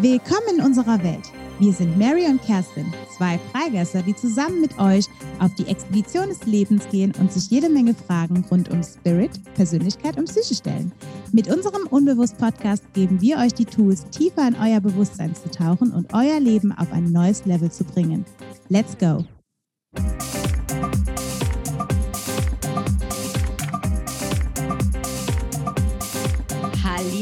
Willkommen in unserer Welt. Wir sind Mary und Kerstin, zwei Freigeister, die zusammen mit euch auf die Expedition des Lebens gehen und sich jede Menge Fragen rund um Spirit, Persönlichkeit und Psyche stellen. Mit unserem Unbewusst-Podcast geben wir euch die Tools, tiefer in euer Bewusstsein zu tauchen und euer Leben auf ein neues Level zu bringen. Let's go!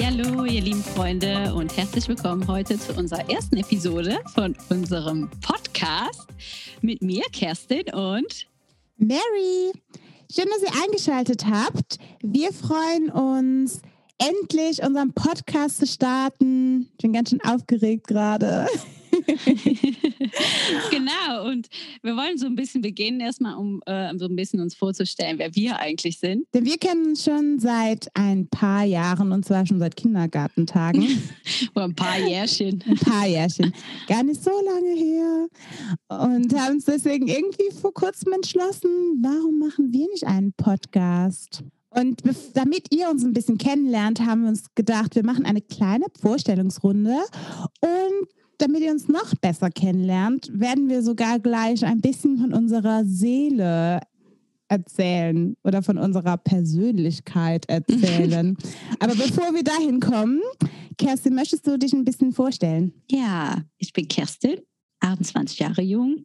Hallo, ihr lieben Freunde und herzlich willkommen heute zu unserer ersten Episode von unserem Podcast mit mir, Kerstin und Mary. Schön, dass ihr eingeschaltet habt. Wir freuen uns, endlich unseren Podcast zu starten. Ich bin ganz schön aufgeregt gerade. genau, und wir wollen so ein bisschen beginnen, erstmal, um äh, so ein bisschen uns vorzustellen, wer wir eigentlich sind. Denn wir kennen uns schon seit ein paar Jahren und zwar schon seit Kindergartentagen. Oder ein paar Jährchen. Ein paar Jährchen. Gar nicht so lange her. Und haben uns deswegen irgendwie vor kurzem entschlossen, warum machen wir nicht einen Podcast? Und damit ihr uns ein bisschen kennenlernt, haben wir uns gedacht, wir machen eine kleine Vorstellungsrunde und damit ihr uns noch besser kennenlernt, werden wir sogar gleich ein bisschen von unserer Seele erzählen oder von unserer Persönlichkeit erzählen. Aber bevor wir dahin kommen, Kerstin, möchtest du dich ein bisschen vorstellen? Ja, ich bin Kerstin, 28 Jahre jung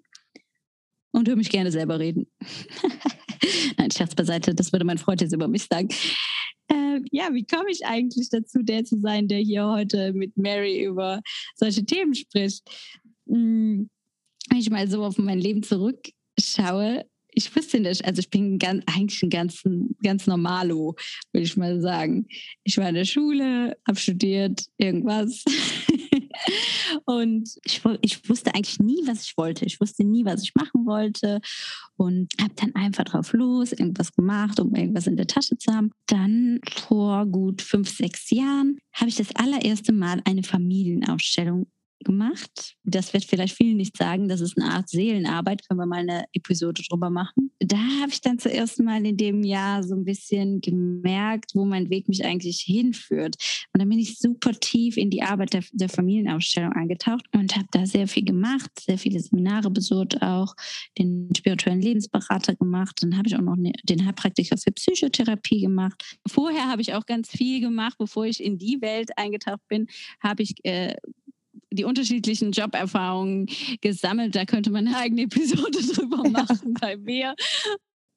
und höre mich gerne selber reden. Nein, Scherz beiseite, das würde mein Freund jetzt über mich sagen. Äh, ja, wie komme ich eigentlich dazu, der zu sein, der hier heute mit Mary über solche Themen spricht? Hm, wenn ich mal so auf mein Leben zurückschaue, ich wusste nicht, also ich bin ganz, eigentlich ein ganz, ganz normalo, würde ich mal sagen. Ich war in der Schule, habe studiert, irgendwas. und ich, ich wusste eigentlich nie, was ich wollte. Ich wusste nie, was ich machen wollte und habe dann einfach drauf los, irgendwas gemacht, um irgendwas in der Tasche zu haben. Dann vor gut fünf, sechs Jahren habe ich das allererste Mal eine Familienausstellung gemacht. Das wird vielleicht vielen nicht sagen. Das ist eine Art Seelenarbeit. Können wir mal eine Episode drüber machen. Da habe ich dann zuerst mal in dem Jahr so ein bisschen gemerkt, wo mein Weg mich eigentlich hinführt. Und dann bin ich super tief in die Arbeit der, der Familienausstellung eingetaucht und habe da sehr viel gemacht, sehr viele Seminare besucht, auch den spirituellen Lebensberater gemacht. Dann habe ich auch noch den Heilpraktiker für Psychotherapie gemacht. Vorher habe ich auch ganz viel gemacht, bevor ich in die Welt eingetaucht bin, habe ich äh, die unterschiedlichen Joberfahrungen gesammelt. Da könnte man eine eigene Episode drüber machen bei mir.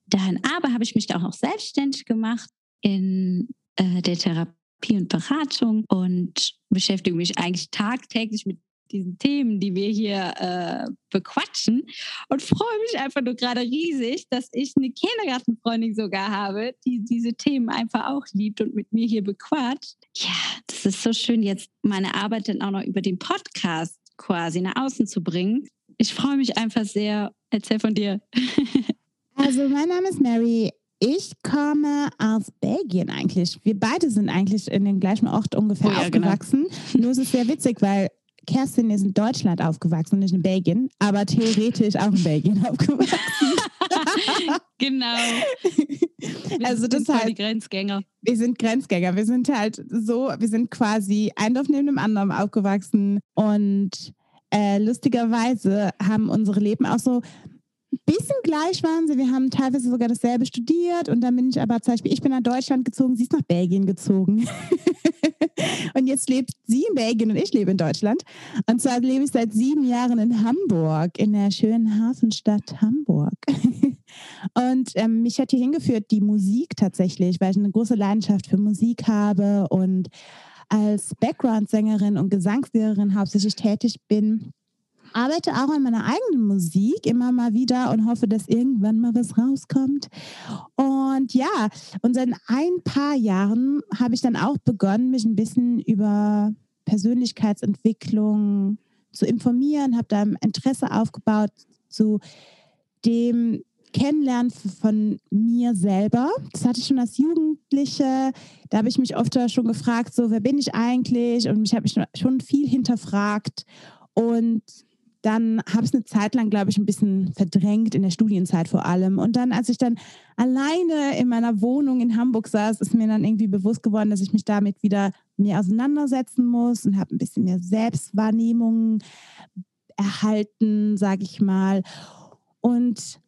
Dann aber habe ich mich da auch noch selbstständig gemacht in äh, der Therapie und Beratung und beschäftige mich eigentlich tagtäglich mit diesen Themen, die wir hier äh, bequatschen und freue mich einfach nur gerade riesig, dass ich eine Kindergartenfreundin sogar habe, die diese Themen einfach auch liebt und mit mir hier bequatscht. Ja, das ist so schön, jetzt meine Arbeit dann auch noch über den Podcast quasi nach außen zu bringen. Ich freue mich einfach sehr. Erzähl von dir. also, mein Name ist Mary. Ich komme aus Belgien eigentlich. Wir beide sind eigentlich in dem gleichen Ort ungefähr oh ja, genau. aufgewachsen. Genau. Nur ist es sehr witzig, weil Kerstin ist in Deutschland aufgewachsen, nicht in Belgien, aber theoretisch auch in Belgien aufgewachsen. genau. Wir also das sind halt die Grenzgänger. Wir sind Grenzgänger. Wir sind halt so, wir sind quasi ein Dorf neben dem anderen aufgewachsen und äh, lustigerweise haben unsere Leben auch so bisschen gleich waren sie. Wir haben teilweise sogar dasselbe studiert und dann bin ich aber zum Beispiel, ich bin nach Deutschland gezogen, sie ist nach Belgien gezogen. und jetzt lebt sie in Belgien und ich lebe in Deutschland. Und zwar lebe ich seit sieben Jahren in Hamburg, in der schönen Hafenstadt Hamburg. und ähm, mich hat hier hingeführt die Musik tatsächlich, weil ich eine große Leidenschaft für Musik habe und als Background-Sängerin und Gesangslehrerin hauptsächlich tätig bin arbeite auch an meiner eigenen Musik immer mal wieder und hoffe, dass irgendwann mal was rauskommt. Und ja, und seit ein paar Jahren habe ich dann auch begonnen, mich ein bisschen über Persönlichkeitsentwicklung zu informieren, habe da Interesse aufgebaut zu dem Kennenlernen von mir selber. Das hatte ich schon als Jugendliche. Da habe ich mich oft schon gefragt, so, wer bin ich eigentlich? Und mich habe ich schon viel hinterfragt. Und dann habe ich es eine Zeit lang, glaube ich, ein bisschen verdrängt, in der Studienzeit vor allem. Und dann, als ich dann alleine in meiner Wohnung in Hamburg saß, ist mir dann irgendwie bewusst geworden, dass ich mich damit wieder mir auseinandersetzen muss und habe ein bisschen mehr Selbstwahrnehmung erhalten, sage ich mal. Und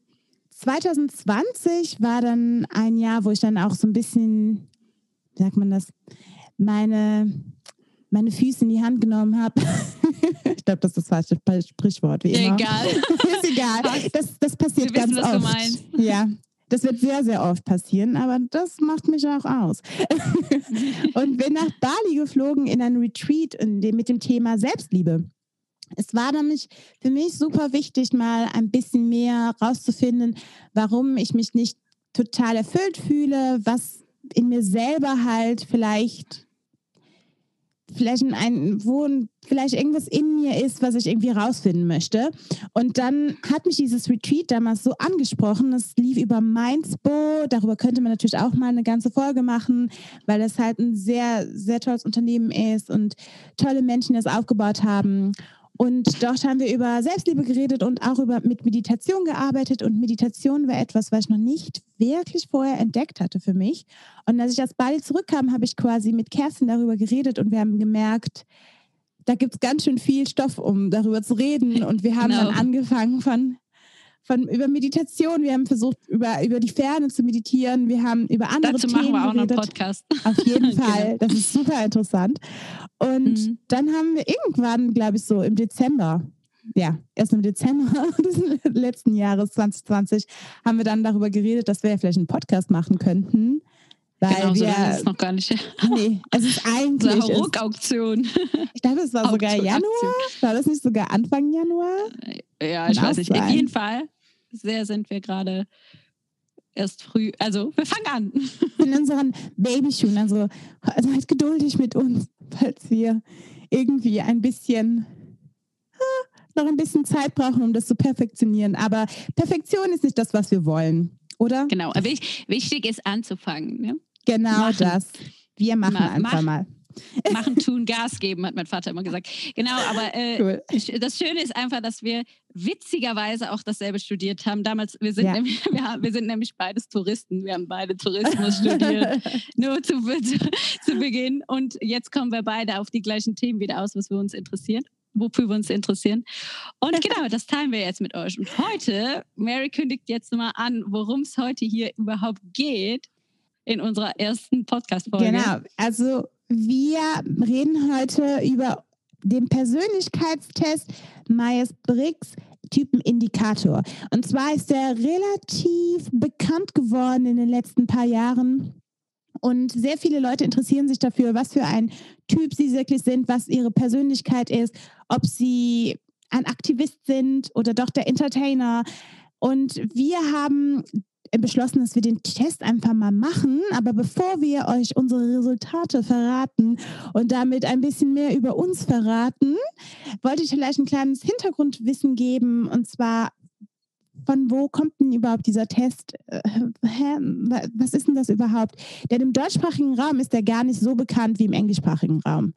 2020 war dann ein Jahr, wo ich dann auch so ein bisschen, wie sagt man das, meine, meine Füße in die Hand genommen habe. ich glaube, das ist das falsche Sprichwort, wie immer. Egal. ist egal. Das, das passiert wissen, ganz oft. Ja, das wird sehr, sehr oft passieren, aber das macht mich auch aus. und bin nach Bali geflogen in ein Retreat in dem, mit dem Thema Selbstliebe. Es war nämlich für mich super wichtig, mal ein bisschen mehr rauszufinden, warum ich mich nicht total erfüllt fühle, was in mir selber halt vielleicht vielleicht ein, wo vielleicht irgendwas in mir ist, was ich irgendwie rausfinden möchte. Und dann hat mich dieses Retreat damals so angesprochen. Es lief über Mindspo. Darüber könnte man natürlich auch mal eine ganze Folge machen, weil das halt ein sehr, sehr tolles Unternehmen ist und tolle Menschen das aufgebaut haben. Und dort haben wir über Selbstliebe geredet und auch über mit Meditation gearbeitet. Und Meditation war etwas, was ich noch nicht wirklich vorher entdeckt hatte für mich. Und als ich aus Bali zurückkam, habe ich quasi mit Kerstin darüber geredet und wir haben gemerkt, da gibt es ganz schön viel Stoff, um darüber zu reden. Und wir haben Genau. dann angefangen von, von über Meditation, wir haben versucht, über, über die Ferne zu meditieren, wir haben über andere Dazu Themen machen wir auch noch einen geredet. Podcast. Auf jeden Genau. Fall. Das ist super interessant. Und Mhm. dann haben wir irgendwann, glaube ich, so im Dezember, ja, erst im Dezember des letzten Jahres 2020, haben wir dann darüber geredet, dass wir ja vielleicht einen Podcast machen könnten. Weil Genau, so wir, ist es noch gar nicht. nee, es ist eigentlich, Unsere es, Ruck-Auktion. ich glaube, es war sogar Januar, war das nicht sogar Anfang Januar? Ja, ich Kann weiß auch nicht. Auf jeden Fall sehr sind wir gerade erst früh. Also, wir fangen an. in unseren Babyschuhen. Also seid geduldig mit uns, falls wir irgendwie ein bisschen ah, noch ein bisschen Zeit brauchen, um das zu perfektionieren. Aber Perfektion ist nicht das, was wir wollen, oder? Genau. Wichtig ist anzufangen. Ne? Genau Machen. das. Wir machen Ma- einfach mach. mal. Machen, tun, Gas geben, hat mein Vater immer gesagt. Genau, aber äh, Cool. Das Schöne ist einfach, dass wir witzigerweise auch dasselbe studiert haben. Damals, wir sind, Ja. nämlich, wir, haben, wir sind nämlich beides Touristen. Wir haben beide Tourismus studiert, nur zu, zu, zu Beginn. Und jetzt kommen wir beide auf die gleichen Themen wieder aus, was wir uns interessieren, wofür wir uns interessieren. Und genau, das teilen wir jetzt mit euch. Und heute, Mary kündigt jetzt mal an, worum es heute hier überhaupt geht in unserer ersten Podcast-Folge. Genau. Also wir reden heute über den Persönlichkeitstest Myers-Briggs Typenindikator. Und zwar ist der relativ bekannt geworden in den letzten paar Jahren. Und sehr viele Leute interessieren sich dafür, was für ein Typ sie wirklich sind, was ihre Persönlichkeit ist, ob sie ein Aktivist sind oder doch der Entertainer. Und wir haben beschlossen, dass wir den Test einfach mal machen. Aber bevor wir euch unsere Resultate verraten und damit ein bisschen mehr über uns verraten, wollte ich vielleicht ein kleines Hintergrundwissen geben. Und zwar, von wo kommt denn überhaupt dieser Test? Äh, hä? Wa- Was ist denn das überhaupt? Denn im deutschsprachigen Raum ist der gar nicht so bekannt wie im englischsprachigen Raum.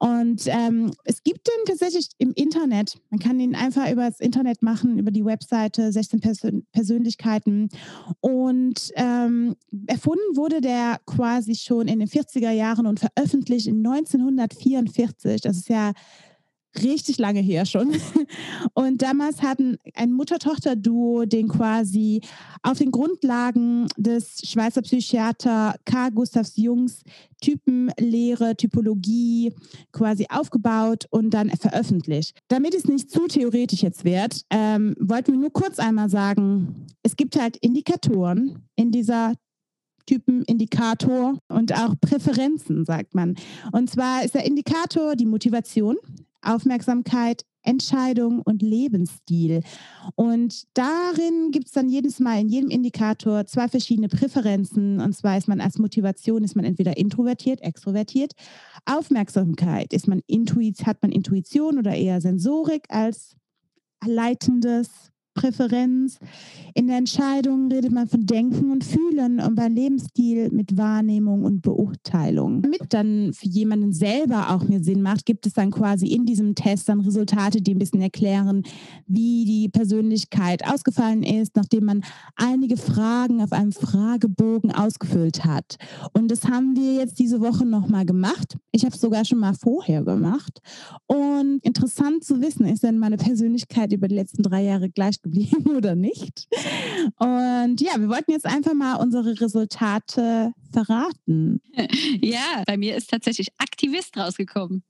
Und ähm, es gibt den tatsächlich im Internet. Man kann ihn einfach über das Internet machen, über die Webseite 16 Persön Persönlichkeiten. Und ähm, erfunden wurde der quasi schon in den 40er Jahren und veröffentlicht in 1944. Das ist ja richtig lange her schon. Und damals hatten ein Mutter-Tochter-Duo den quasi auf den Grundlagen des Schweizer Psychiater Karl Gustavs Jungs Typenlehre, Typologie quasi aufgebaut und dann veröffentlicht. Damit es nicht zu theoretisch jetzt wird, ähm, wollten wir nur kurz einmal sagen, es gibt halt Indikatoren in dieser Typenindikator und auch Präferenzen, sagt man. Und zwar ist der Indikator die Motivation, Aufmerksamkeit, Entscheidung und Lebensstil. Und darin gibt es dann jedes Mal in jedem Indikator zwei verschiedene Präferenzen. Und zwar ist man als Motivation, ist man entweder introvertiert, extrovertiert. Aufmerksamkeit, ist man Intuit, hat man Intuition oder eher Sensorik als leitendes Präferenz. In der Entscheidung redet man von Denken und Fühlen und beim Lebensstil mit Wahrnehmung und Beurteilung. Damit dann für jemanden selber auch mehr Sinn macht, gibt es dann quasi in diesem Test dann Resultate, die ein bisschen erklären, wie die Persönlichkeit ausgefallen ist, nachdem man einige Fragen auf einem Fragebogen ausgefüllt hat. Und das haben wir jetzt diese Woche nochmal gemacht. Ich habe es sogar schon mal vorher gemacht. Und interessant zu wissen, ist denn meine Persönlichkeit über die letzten drei Jahre gleich geblieben oder nicht? Und ja, wir wollten jetzt einfach mal unsere Resultate verraten. Ja, bei mir ist tatsächlich Aktivist rausgekommen.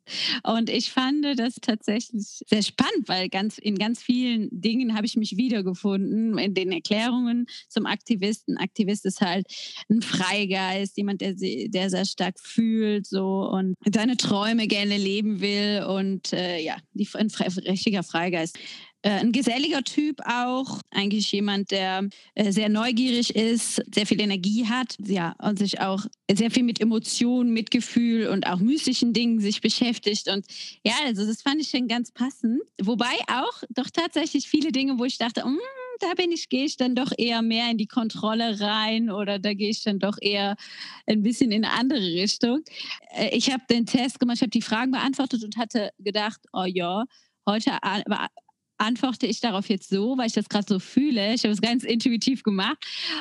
Und ich fand das tatsächlich sehr spannend, weil ganz, in ganz vielen Dingen habe ich mich wiedergefunden, in den Erklärungen zum Aktivisten. Aktivist ist halt ein Freigeist, jemand, der, der sehr stark fühlt so und seine Träume gerne leben will und äh, ja, die, ein richtiger Freigeist. Äh, ein geselliger Typ auch, eigentlich jemand, der äh, sehr neugierig ist, sehr viel Energie hat, ja, und sich auch sehr viel mit Emotionen, Mitgefühl und auch mystischen Dingen sich beschäftigt. Und ja, also das fand ich schon ganz passend. Wobei auch doch tatsächlich viele Dinge, wo ich dachte, mm, da bin ich, gehe ich dann doch eher mehr in die Kontrolle rein oder da gehe ich dann doch eher ein bisschen in eine andere Richtung. Äh, ich habe den Test gemacht, ich habe die Fragen beantwortet und hatte gedacht, oh ja, heute antworte ich darauf jetzt so, weil ich das gerade so fühle. Ich habe es ganz intuitiv gemacht.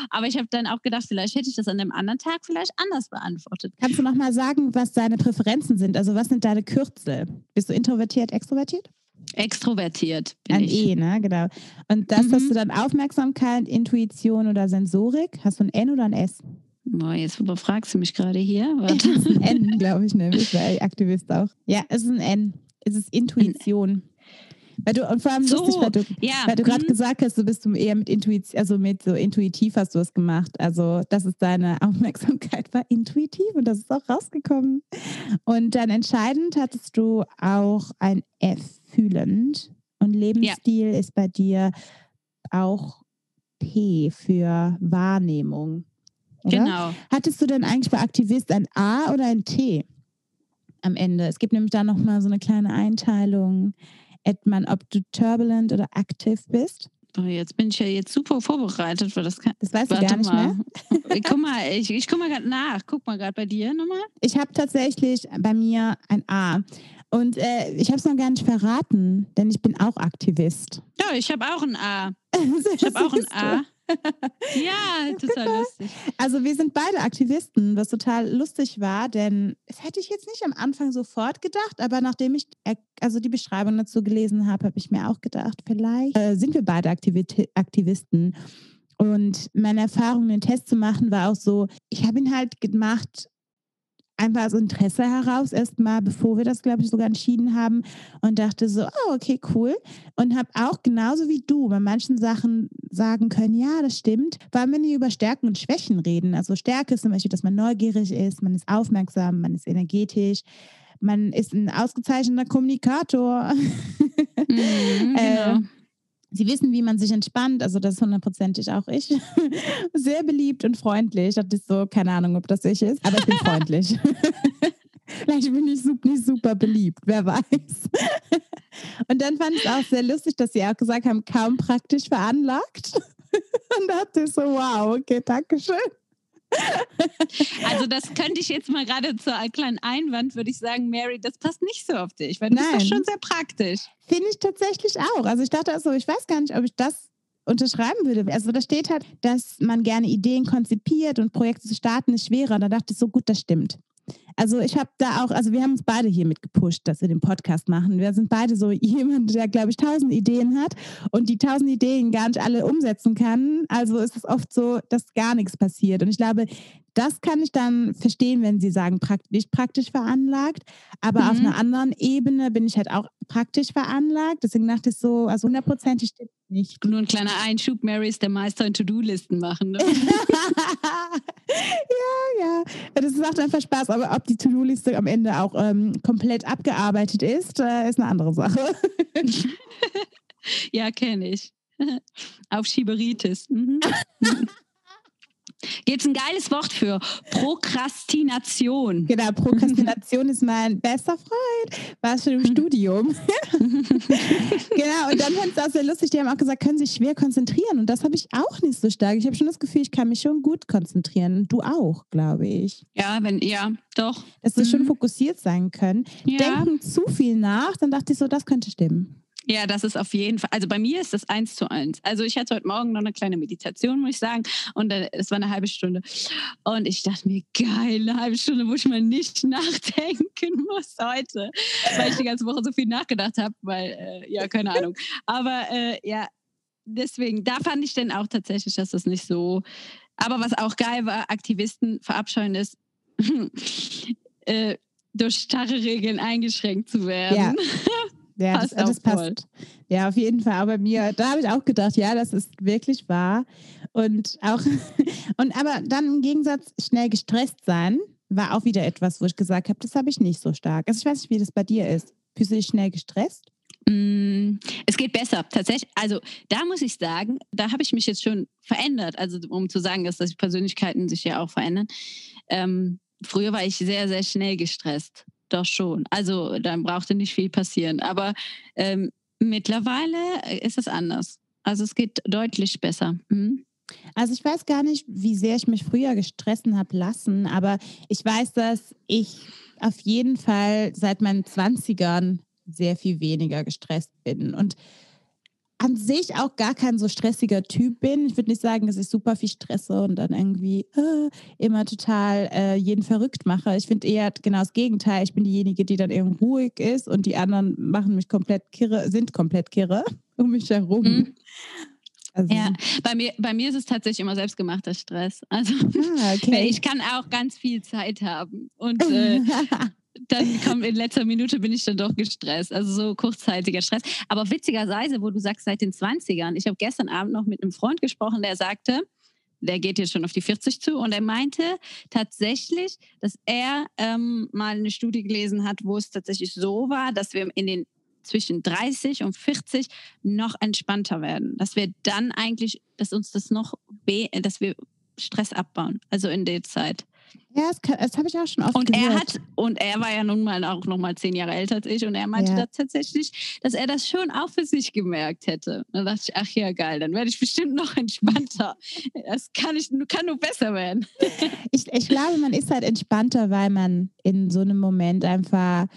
Aber ich habe dann auch gedacht, vielleicht hätte ich das an einem anderen Tag vielleicht anders beantwortet. Kannst du nochmal sagen, was deine Präferenzen sind? Also was sind deine Kürzel? Bist du introvertiert, extrovertiert? Extrovertiert. Bin Ein ich. E, ne? Genau. Und das mhm. hast du dann Aufmerksamkeit, Intuition oder Sensorik? Hast du ein N oder ein S? Boah, jetzt überfragst du mich gerade hier. Es ist ein N, glaube ich, nämlich, weil Aktivist auch. Ja, es ist ein N. Es ist Intuition. Weil du, und vor allem so, lustig, weil du, ja. du gerade mhm. gesagt hast, du bist eher mit Intuition, also mit so intuitiv hast du es gemacht. Also, das ist deine Aufmerksamkeit war intuitiv und das ist auch rausgekommen. Und dann entscheidend hattest du auch ein F fühlend. Und Lebensstil ja. ist bei dir auch P für Wahrnehmung. Oder? Genau. Hattest du denn eigentlich bei Aktivist ein A oder ein T am Ende? Es gibt nämlich da nochmal so eine kleine Einteilung man, ob du turbulent oder aktiv bist? Oh, jetzt bin ich ja jetzt super vorbereitet, weil das kann. Das weißt du gar nicht mal. mehr. ich guck mal, ich, ich guck mal gerade nach. Guck mal gerade bei dir nochmal. Ich habe tatsächlich bei mir ein A. Und äh, ich habe es noch gar nicht verraten, denn ich bin auch Aktivist. Ja, ich habe auch ein A. Ich habe auch ein A. ja, total lustig. Also wir sind beide Aktivisten, was total lustig war, denn das hätte ich jetzt nicht am Anfang sofort gedacht, aber nachdem ich also die Beschreibung dazu gelesen habe, habe ich mir auch gedacht, vielleicht äh, sind wir beide Aktivit Aktivisten. Und meine Erfahrung, den Test zu machen, war auch so, ich habe ihn halt gemacht, einfach aus Interesse heraus erstmal, bevor wir das, glaube ich, sogar entschieden haben und dachte so, oh, okay, cool. Und habe auch genauso wie du bei manchen Sachen sagen können, ja, das stimmt, weil wir nicht über Stärken und Schwächen reden. Also Stärke ist zum Beispiel, dass man neugierig ist, man ist aufmerksam, man ist energetisch, man ist ein ausgezeichneter Kommunikator. Mhm, genau. äh, Sie wissen, wie man sich entspannt, also das ist hundertprozentig auch ich. Sehr beliebt und freundlich. Das ist so, keine Ahnung, ob das ich ist, aber ich bin freundlich. Vielleicht bin ich nicht super beliebt, wer weiß. Und dann fand ich es auch sehr lustig, dass Sie auch gesagt haben, kaum praktisch veranlagt. Und dachte ich so, wow, okay, danke schön. Also das könnte ich jetzt mal gerade zu einem kleinen Einwand, würde ich sagen, Mary, das passt nicht so auf dich, weil das Nein. ist doch schon sehr praktisch. Finde ich tatsächlich auch. Also ich dachte also, ich weiß gar nicht, ob ich das unterschreiben würde. Also da steht halt, dass man gerne Ideen konzipiert und Projekte zu starten ist schwerer. Da dachte ich so, gut, das stimmt. Also ich habe da auch, also wir haben uns beide hier mit gepusht, dass wir den Podcast machen. Wir sind beide so jemand, der, glaube ich, tausend Ideen hat und die tausend Ideen gar nicht alle umsetzen kann. Also ist es oft so, dass gar nichts passiert. Und ich glaube, das kann ich dann verstehen, wenn Sie sagen, nicht praktisch veranlagt. Aber mhm. auf einer anderen Ebene bin ich halt auch praktisch veranlagt. Deswegen dachte ich so, also hundertprozentig stimmt nicht. Nur ein kleiner Einschub, Mary ist der Meister in To-Do-Listen machen. Ne? ja, ja. Das macht einfach Spaß. Aber ob die To-Do-Liste am Ende auch ähm, komplett abgearbeitet ist, äh, ist eine andere Sache. ja, kenne ich. Auf Schieberitis. Mhm. Gibt es ein geiles Wort für Prokrastination? Genau, Prokrastination ist mein bester Freund. War schon im Studium. genau, und dann fand es auch sehr lustig. Die haben auch gesagt, können sich schwer konzentrieren. Und das habe ich auch nicht so stark. Ich habe schon das Gefühl, ich kann mich schon gut konzentrieren. Du auch, glaube ich. Ja, wenn, ja, doch. Dass wir mhm. schon fokussiert sein können. Ja. Denken zu viel nach, dann dachte ich so, das könnte stimmen. Ja, das ist auf jeden Fall. Also bei mir ist das eins zu eins. Also ich hatte heute Morgen noch eine kleine Meditation, muss ich sagen. Und es war eine halbe Stunde. Und ich dachte mir, geil, eine halbe Stunde, wo ich mal nicht nachdenken muss heute. Weil ich die ganze Woche so viel nachgedacht habe, weil, äh, ja, keine Ahnung. Aber äh, ja, deswegen, da fand ich dann auch tatsächlich, dass das nicht so. Aber was auch geil war, Aktivisten verabscheuen ist, äh, durch starre Regeln eingeschränkt zu werden. Ja. Ja, passt das, das passt. Ja, auf jeden Fall. Aber mir, da habe ich auch gedacht, ja, das ist wirklich wahr. Und auch, und aber dann im Gegensatz, schnell gestresst sein, war auch wieder etwas, wo ich gesagt habe, das habe ich nicht so stark. Also ich weiß nicht, wie das bei dir ist. Fühlst du dich schnell gestresst? Mm, es geht besser, tatsächlich. Also da muss ich sagen, da habe ich mich jetzt schon verändert. Also um zu sagen, dass, dass Persönlichkeiten sich ja auch verändern. Ähm, früher war ich sehr, sehr schnell gestresst doch schon. Also dann brauchte nicht viel passieren. Aber ähm, mittlerweile ist es anders. Also es geht deutlich besser. Mhm. Also ich weiß gar nicht, wie sehr ich mich früher gestressen habe lassen, aber ich weiß, dass ich auf jeden Fall seit meinen 20ern sehr viel weniger gestresst bin. Und an sich auch gar kein so stressiger Typ bin. Ich würde nicht sagen, dass ich super viel stresse und dann irgendwie äh, immer total äh, jeden verrückt mache. Ich finde eher genau das Gegenteil. Ich bin diejenige, die dann eben ruhig ist und die anderen machen mich komplett kirre, sind komplett kirre um mich herum. Mhm. Also. Ja, bei mir, bei mir ist es tatsächlich immer selbstgemachter Stress. Also ah, okay. ich kann auch ganz viel Zeit haben und äh, dann kommt in letzter Minute bin ich dann doch gestresst. Also so kurzzeitiger Stress. Aber witzigerweise, wo du sagst, seit den 20ern, ich habe gestern Abend noch mit einem Freund gesprochen, der sagte, der geht jetzt schon auf die 40 zu und er meinte tatsächlich, dass er ähm, mal eine Studie gelesen hat, wo es tatsächlich so war, dass wir in den zwischen 30 und 40 noch entspannter werden. Dass wir dann eigentlich, dass uns das noch, dass wir Stress abbauen, also in der Zeit. Ja, das, das habe ich auch schon oft und gehört. Er hat, und er war ja nun mal auch noch mal zehn Jahre älter als ich und er meinte ja. tatsächlich, dass er das schon auch für sich gemerkt hätte. Und dann dachte ich, ach ja, geil, dann werde ich bestimmt noch entspannter. Das kann, ich, kann nur besser werden. Ich, ich glaube, man ist halt entspannter, weil man in so einem Moment einfach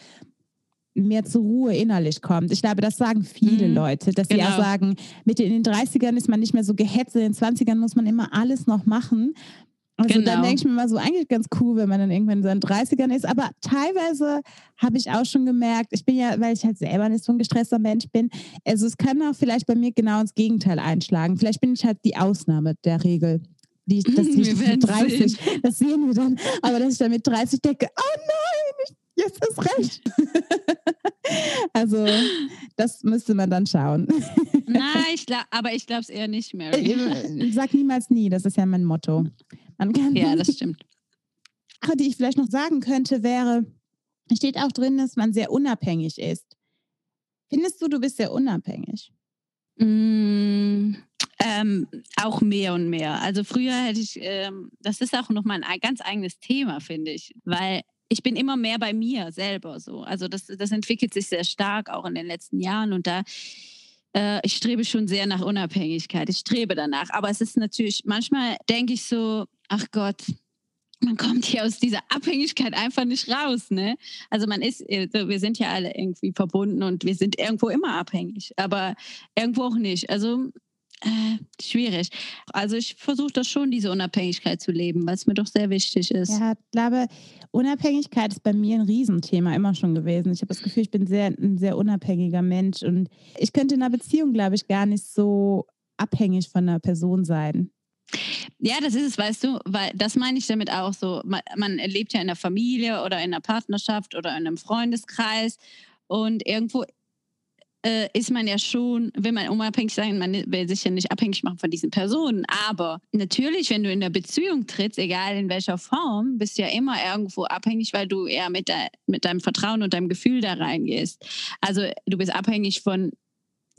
mehr zur Ruhe innerlich kommt. Ich glaube, das sagen viele mhm. Leute, dass genau. sie auch genau. sagen, mit in den 30ern ist man nicht mehr so gehetzt, in den 20ern muss man immer alles noch machen. Also genau. dann denke ich mir mal so, eigentlich ganz cool, wenn man dann irgendwann in seinen 30ern ist. Aber teilweise habe ich auch schon gemerkt, ich bin ja, weil ich halt selber nicht so ein gestresster Mensch bin, also es kann auch vielleicht bei mir genau ins Gegenteil einschlagen. Vielleicht bin ich halt die Ausnahme der Regel. Die, dass ich mit 30, sehen. das sehen wir dann, aber dass ich dann mit 30 denke, oh nein, jetzt ist recht. also das müsste man dann schauen. Nein, ich glaub, aber ich glaube es eher nicht, mehr. Sag niemals nie, das ist ja mein Motto. Kann ja, das stimmt. Sache, die ich vielleicht noch sagen könnte, wäre, steht auch drin, dass man sehr unabhängig ist. Findest du, du bist sehr unabhängig? Mm, ähm, auch mehr und mehr. Also früher hätte ich, ähm, das ist auch noch mal ein ganz eigenes Thema, finde ich, weil ich bin immer mehr bei mir selber so. Also das, das entwickelt sich sehr stark auch in den letzten Jahren und da äh, ich strebe schon sehr nach Unabhängigkeit. Ich strebe danach. Aber es ist natürlich, manchmal denke ich so, ach Gott, man kommt hier aus dieser Abhängigkeit einfach nicht raus, ne? Also man ist, äh, wir sind ja alle irgendwie verbunden und wir sind irgendwo immer abhängig, aber irgendwo auch nicht. Also äh, schwierig. Also ich versuche das schon, diese Unabhängigkeit zu leben, was mir doch sehr wichtig ist. Ja, ich glaube, Unabhängigkeit ist bei mir ein Riesenthema immer schon gewesen. Ich habe das Gefühl, ich bin sehr, ein sehr unabhängiger Mensch und ich könnte in einer Beziehung, glaube ich, gar nicht so abhängig von einer Person sein. Ja, das ist es, weißt du, weil das meine ich damit auch so. Man, man lebt ja in einer Familie oder in einer Partnerschaft oder in einem Freundeskreis und irgendwo äh, ist man ja schon, will man unabhängig sein, man will sich ja nicht abhängig machen von diesen Personen. Aber natürlich, wenn du in der Beziehung trittst, egal in welcher Form, bist du ja immer irgendwo abhängig, weil du eher mit, de mit deinem Vertrauen und deinem Gefühl da reingehst. Also du bist abhängig von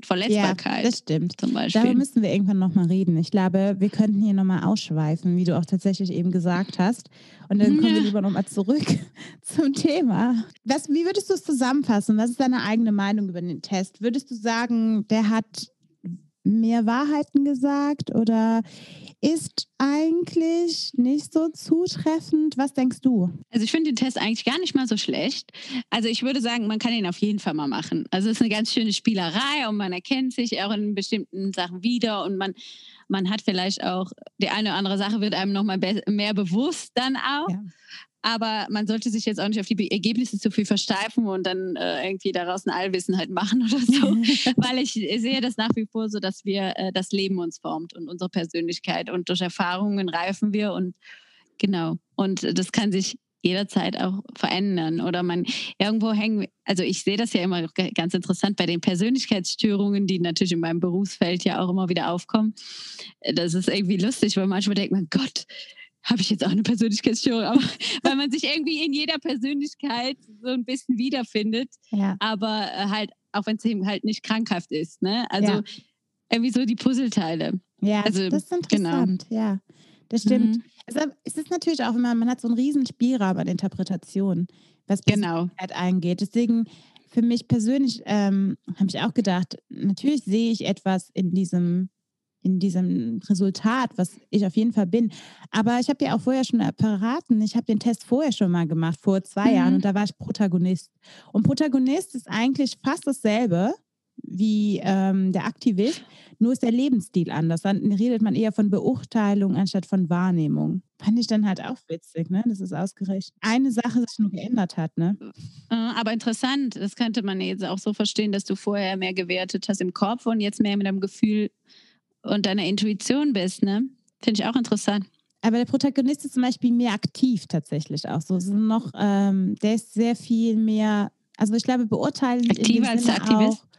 Verletzbarkeit. Ja, das stimmt. Zum Beispiel. Darüber müssen wir irgendwann nochmal reden. Ich glaube, wir könnten hier nochmal ausschweifen, wie du auch tatsächlich eben gesagt hast. Und dann kommen ja. wir lieber nochmal zurück zum Thema. Was, wie würdest du es zusammenfassen? Was ist deine eigene Meinung über den Test? Würdest du sagen, der hat mehr Wahrheiten gesagt oder ist eigentlich nicht so zutreffend? Was denkst du? Also ich finde den Test eigentlich gar nicht mal so schlecht. Also ich würde sagen, man kann ihn auf jeden Fall mal machen. Also es ist eine ganz schöne Spielerei und man erkennt sich auch in bestimmten Sachen wieder und man, man hat vielleicht auch, die eine oder andere Sache wird einem nochmal mehr bewusst dann auch. Ja. Aber man sollte sich jetzt auch nicht auf die Ergebnisse zu viel versteifen und dann äh, irgendwie daraus ein Allwissen halt machen oder so. Weil ich sehe das nach wie vor so, dass wir äh, das Leben uns formt und unsere Persönlichkeit. Und durch Erfahrungen reifen wir und genau. Und das kann sich jederzeit auch verändern oder man irgendwo hängen, also ich sehe das ja immer ganz interessant bei den Persönlichkeitsstörungen, die natürlich in meinem Berufsfeld ja auch immer wieder aufkommen. Das ist irgendwie lustig, weil manchmal denkt man, Gott, habe ich jetzt auch eine Persönlichkeitsstörung, aber weil man sich irgendwie in jeder Persönlichkeit so ein bisschen wiederfindet, ja. aber äh, halt, auch wenn es eben halt nicht krankhaft ist, ne? Also ja. irgendwie so die Puzzleteile. Ja, also, das ist genau. interessant, genau. ja. Das stimmt. Mhm. Also, es ist natürlich auch immer, man hat so einen riesen Spielraum an Interpretationen, was genau. Persönlichkeit angeht. Deswegen für mich persönlich ähm, habe ich auch gedacht, natürlich sehe ich etwas in diesem in diesem Resultat, was ich auf jeden Fall bin. Aber ich habe ja auch vorher schon verraten, ich habe den Test vorher schon mal gemacht, vor zwei mhm. Jahren, und da war ich Protagonist. Und Protagonist ist eigentlich fast dasselbe wie ähm, der Aktivist, nur ist der Lebensstil anders. Dann redet man eher von Beurteilung anstatt von Wahrnehmung. Fand ich dann halt auch witzig, ne? Das ist ausgerechnet eine Sache, die sich nur geändert hat, ne? Äh, aber interessant, das könnte man jetzt auch so verstehen, dass du vorher mehr gewertet hast im Kopf und jetzt mehr mit einem Gefühl und deiner Intuition bist, ne? Finde ich auch interessant. Aber der Protagonist ist zum Beispiel mehr aktiv tatsächlich auch so. noch, ähm, der ist sehr viel mehr, also ich glaube, beurteilen. Aktiver als der Aktivist? Auch,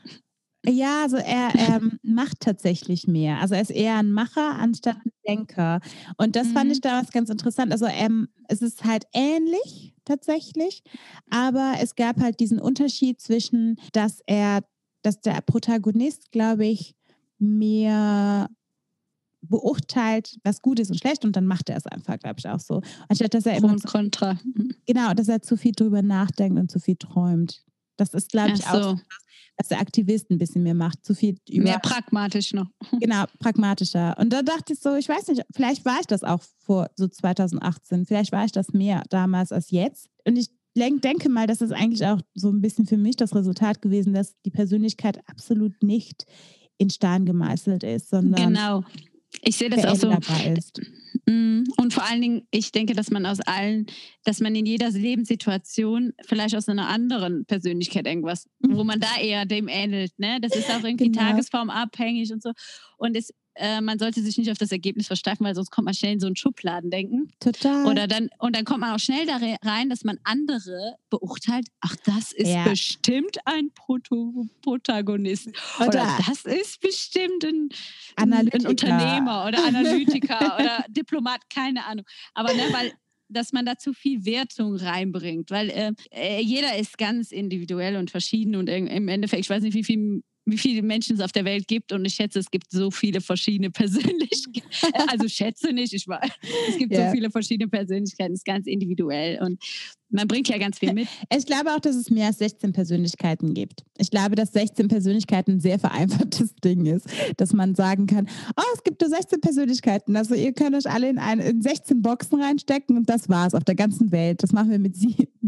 ja, also er, er macht tatsächlich mehr. Also er ist eher ein Macher anstatt ein Denker. Und das mhm. fand ich damals ganz interessant. Also er, es ist halt ähnlich tatsächlich, aber es gab halt diesen Unterschied zwischen, dass er, dass der Protagonist, glaube ich, mehr beurteilt, was gut ist und schlecht und dann macht er es einfach, glaube ich, auch so. Anstatt dass er immer. Und Kontra. Genau, dass er zu viel drüber nachdenkt und zu viel träumt. Das ist, glaube ich, so. auch, dass der Aktivist ein bisschen mehr macht, zu viel über. Mehr pragmatisch noch. Genau, pragmatischer. Und da dachte ich so, ich weiß nicht, vielleicht war ich das auch vor so 2018, vielleicht war ich das mehr damals als jetzt. Und ich denke mal, das ist eigentlich auch so ein bisschen für mich das Resultat gewesen, dass die Persönlichkeit absolut nicht in Stein gemeißelt ist, sondern genau. Ich sehe das auch so. Ist. Mm, und vor allen Dingen, ich denke, dass man aus allen, dass man in jeder Lebenssituation vielleicht aus einer anderen Persönlichkeit irgendwas, wo mhm. man da eher dem ähnelt. Ne? Das ist auch irgendwie genau. tagesformabhängig und so. Und es äh, man sollte sich nicht auf das Ergebnis versteifen, weil sonst kommt man schnell in so ein Schubladendenken. Total. Oder dann, und dann kommt man auch schnell da rein, dass man andere beurteilt. Ach, das ist ja. bestimmt ein Proto Protagonist. Oder, oder, das ist bestimmt ein, ein, Unternehmer oder Analytiker oder Diplomat, keine Ahnung. Aber ne, weil dass man da zu viel Wertung reinbringt, weil äh, äh jeder ist ganz individuell und verschieden und im Endeffekt, ich weiß nicht, wie viel wie viele Menschen es auf der Welt gibt und ich schätze, es gibt so viele verschiedene Persönlichkeiten. Also schätze nicht, ich weiß. Es gibt yeah. so viele verschiedene Persönlichkeiten, es ist ganz individuell und man bringt ja ganz viel mit. Ich glaube auch, dass es mehr als 16 Persönlichkeiten gibt. Ich glaube, dass 16 Persönlichkeiten ein sehr vereinfachtes Ding ist, dass man sagen kann, oh, es gibt nur 16 Persönlichkeiten. Also ihr könnt euch alle in, eine, in 16 Boxen reinstecken und das war's auf der ganzen Welt. Das machen wir mit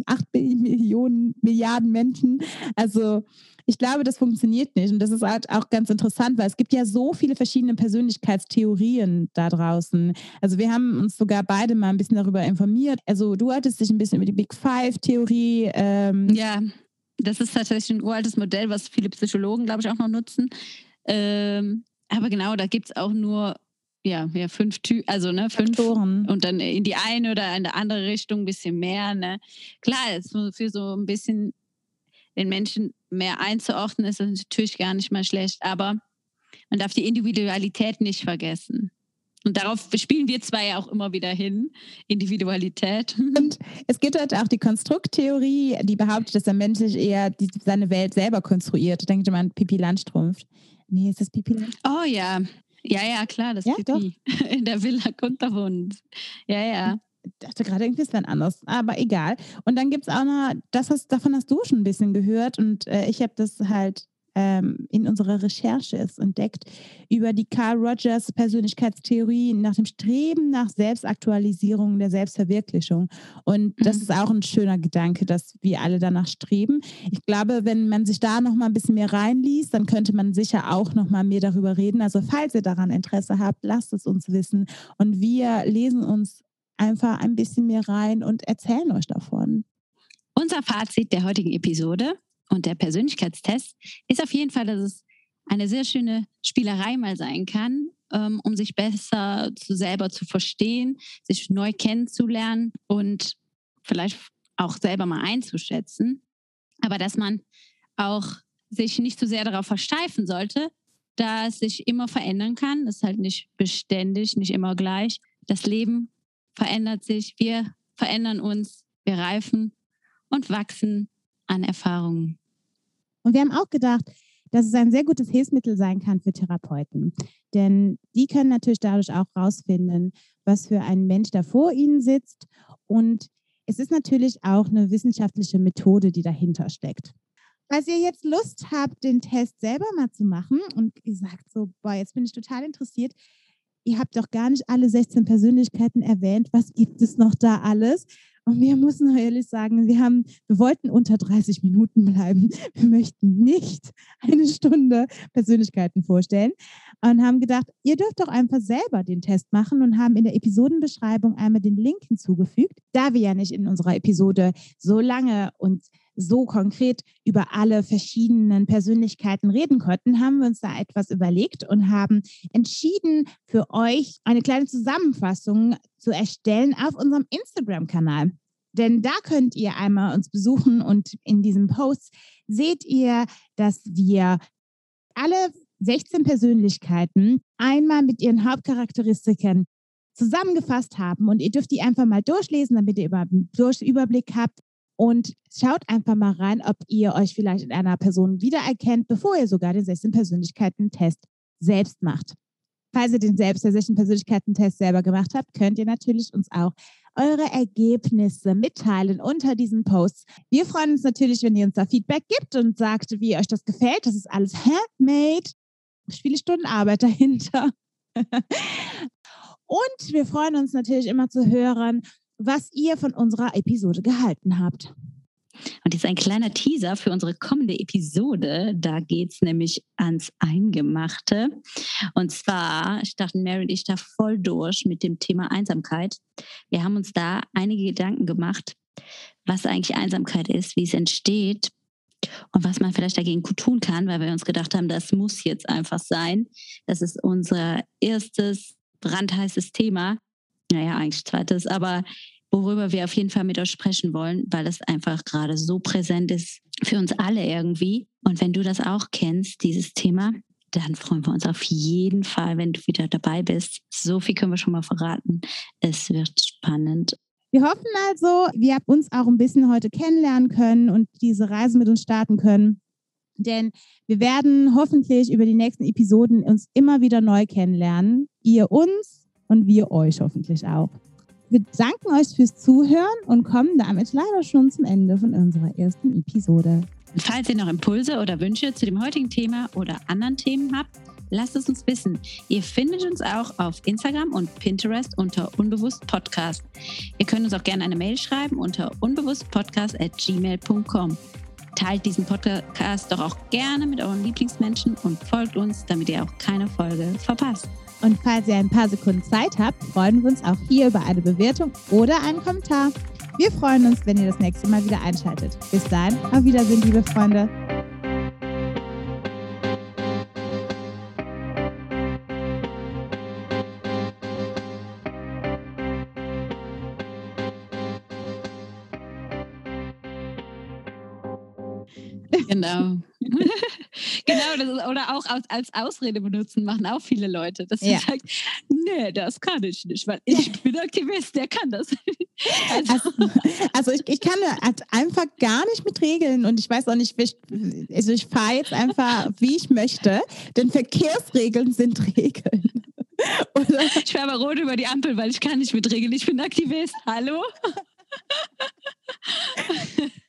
8 Millionen, Milliarden Menschen. Also ich glaube, das funktioniert nicht. Und das ist halt auch ganz interessant, weil es gibt ja so viele verschiedene Persönlichkeitstheorien da draußen. Also wir haben uns sogar beide mal ein bisschen darüber informiert. Also du hattest dich ein bisschen über die Big Five-Theorie. Ähm ja, das ist tatsächlich ein uraltes Modell, was viele Psychologen, glaube ich, auch noch nutzen. Ähm, aber genau, da gibt es auch nur ja, ja, fünf Ty also ne, fünf Faktoren. und dann in die eine oder in die andere Richtung ein bisschen mehr. Ne? Klar, ist für so ein bisschen den Menschen mehr einzuordnen, ist das natürlich gar nicht mal schlecht. Aber man darf die Individualität nicht vergessen. Und darauf spielen wir zwei ja auch immer wieder hin. Individualität. Und es gibt halt auch die Konstrukttheorie, die behauptet, dass der Mensch sich eher die, seine Welt selber konstruiert. Denkt man Pipi Landstrumpf. Nee, ist das Pipi Landstrumpf? Oh ja. Ja, ja, klar, das ja, Pipi. Doch. In der Villa Kunterhund. Ja, ja. Ich dachte gerade irgendwie, es wäre anders, aber egal. Und dann gibt es auch noch, das hast, davon hast du schon ein bisschen gehört und äh, ich habe das halt ähm, in unserer Recherche ist entdeckt, über die Carl Rogers Persönlichkeitstheorie nach dem Streben nach Selbstaktualisierung der Selbstverwirklichung. Und das mhm. ist auch ein schöner Gedanke, dass wir alle danach streben. Ich glaube, wenn man sich da noch mal ein bisschen mehr reinliest, dann könnte man sicher auch noch mal mehr darüber reden. Also falls ihr daran Interesse habt, lasst es uns wissen. Und wir lesen uns einfach ein bisschen mehr rein und erzählen euch davon. Unser Fazit der heutigen Episode und der Persönlichkeitstest ist auf jeden Fall, dass es eine sehr schöne Spielerei mal sein kann, ähm, um sich besser zu selber zu verstehen, sich neu kennenzulernen und vielleicht auch selber mal einzuschätzen. Aber dass man auch sich nicht zu sehr darauf versteifen sollte, da es sich immer verändern kann. Das ist halt nicht beständig, nicht immer gleich. Das Leben verändert sich, wir verändern uns, wir reifen und wachsen an Erfahrungen. Und wir haben auch gedacht, dass es ein sehr gutes Hilfsmittel sein kann für Therapeuten. Denn die können natürlich dadurch auch rausfinden, was für ein Mensch da vor ihnen sitzt. Und es ist natürlich auch eine wissenschaftliche Methode, die dahinter steckt. Falls ihr jetzt Lust habt, den Test selber mal zu machen und ihr sagt so, boah, jetzt bin ich total interessiert, ihr habt doch gar nicht alle 16 Persönlichkeiten erwähnt, was gibt es noch da alles? Und wir müssen ehrlich sagen, wir haben, wir wollten unter 30 Minuten bleiben. Wir möchten nicht eine Stunde Persönlichkeiten vorstellen und haben gedacht, ihr dürft doch einfach selber den Test machen und haben in der Episodenbeschreibung einmal den Link hinzugefügt. Da wir ja nicht in unserer Episode so lange und so konkret über alle verschiedenen Persönlichkeiten reden konnten, haben wir uns da etwas überlegt und haben entschieden, für euch eine kleine Zusammenfassung zu erstellen auf unserem Instagram-Kanal. Denn da könnt ihr einmal uns besuchen und in diesem Post seht ihr, dass wir alle 16 Persönlichkeiten einmal mit ihren Hauptcharakteristiken zusammengefasst haben. Und ihr dürft die einfach mal durchlesen, damit ihr einen Überblick habt, und schaut einfach mal rein, ob ihr euch vielleicht in einer Person wiedererkennt, bevor ihr sogar den 16 Persönlichkeiten-Test selbst macht. Falls ihr den selbst, der 16 Persönlichkeiten-Test selber gemacht habt, könnt ihr natürlich uns auch eure Ergebnisse mitteilen unter diesen Posts. Wir freuen uns natürlich, wenn ihr uns da Feedback gibt und sagt, wie euch das gefällt. Das ist alles handmade. Viele Stunden Arbeit dahinter. und wir freuen uns natürlich immer zu hören, was ihr von unserer Episode gehalten habt. Und jetzt ein kleiner Teaser für unsere kommende Episode. Da geht es nämlich ans Eingemachte. Und zwar starten Mary und ich da voll durch mit dem Thema Einsamkeit. Wir haben uns da einige Gedanken gemacht, was eigentlich Einsamkeit ist, wie es entsteht und was man vielleicht dagegen tun kann, weil wir uns gedacht haben, das muss jetzt einfach sein. Das ist unser erstes brandheißes Thema naja, eigentlich zweites, aber worüber wir auf jeden Fall mit euch sprechen wollen, weil es einfach gerade so präsent ist für uns alle irgendwie. Und wenn du das auch kennst, dieses Thema, dann freuen wir uns auf jeden Fall, wenn du wieder dabei bist. So viel können wir schon mal verraten. Es wird spannend. Wir hoffen also, wir habt uns auch ein bisschen heute kennenlernen können und diese Reise mit uns starten können. Denn wir werden hoffentlich über die nächsten Episoden uns immer wieder neu kennenlernen. Ihr uns und wir euch hoffentlich auch. Wir danken euch fürs Zuhören und kommen damit leider schon zum Ende von unserer ersten Episode. Falls ihr noch Impulse oder Wünsche zu dem heutigen Thema oder anderen Themen habt, lasst es uns wissen. Ihr findet uns auch auf Instagram und Pinterest unter Unbewusst Podcast. Ihr könnt uns auch gerne eine Mail schreiben unter unbewusstpodcast.gmail.com. Teilt diesen Podcast doch auch gerne mit euren Lieblingsmenschen und folgt uns, damit ihr auch keine Folge verpasst. Und falls ihr ein paar Sekunden Zeit habt, freuen wir uns auch hier über eine Bewertung oder einen Kommentar. Wir freuen uns, wenn ihr das nächste Mal wieder einschaltet. Bis dahin, auf Wiedersehen, liebe Freunde. Genau. ist, oder auch als, als Ausrede benutzen, machen auch viele Leute. Dass Ja. sie sagt, nee, das kann ich nicht, weil ich bin Aktivist, der kann das. Also, Also, also ich, ich kann halt einfach gar nicht mit Regeln und ich weiß auch nicht, ich, also ich fahre jetzt einfach, wie ich möchte, denn Verkehrsregeln sind Regeln. Oder, ich fahre aber rot über die Ampel, weil ich kann nicht mit Regeln. Ich bin Aktivist. Hallo?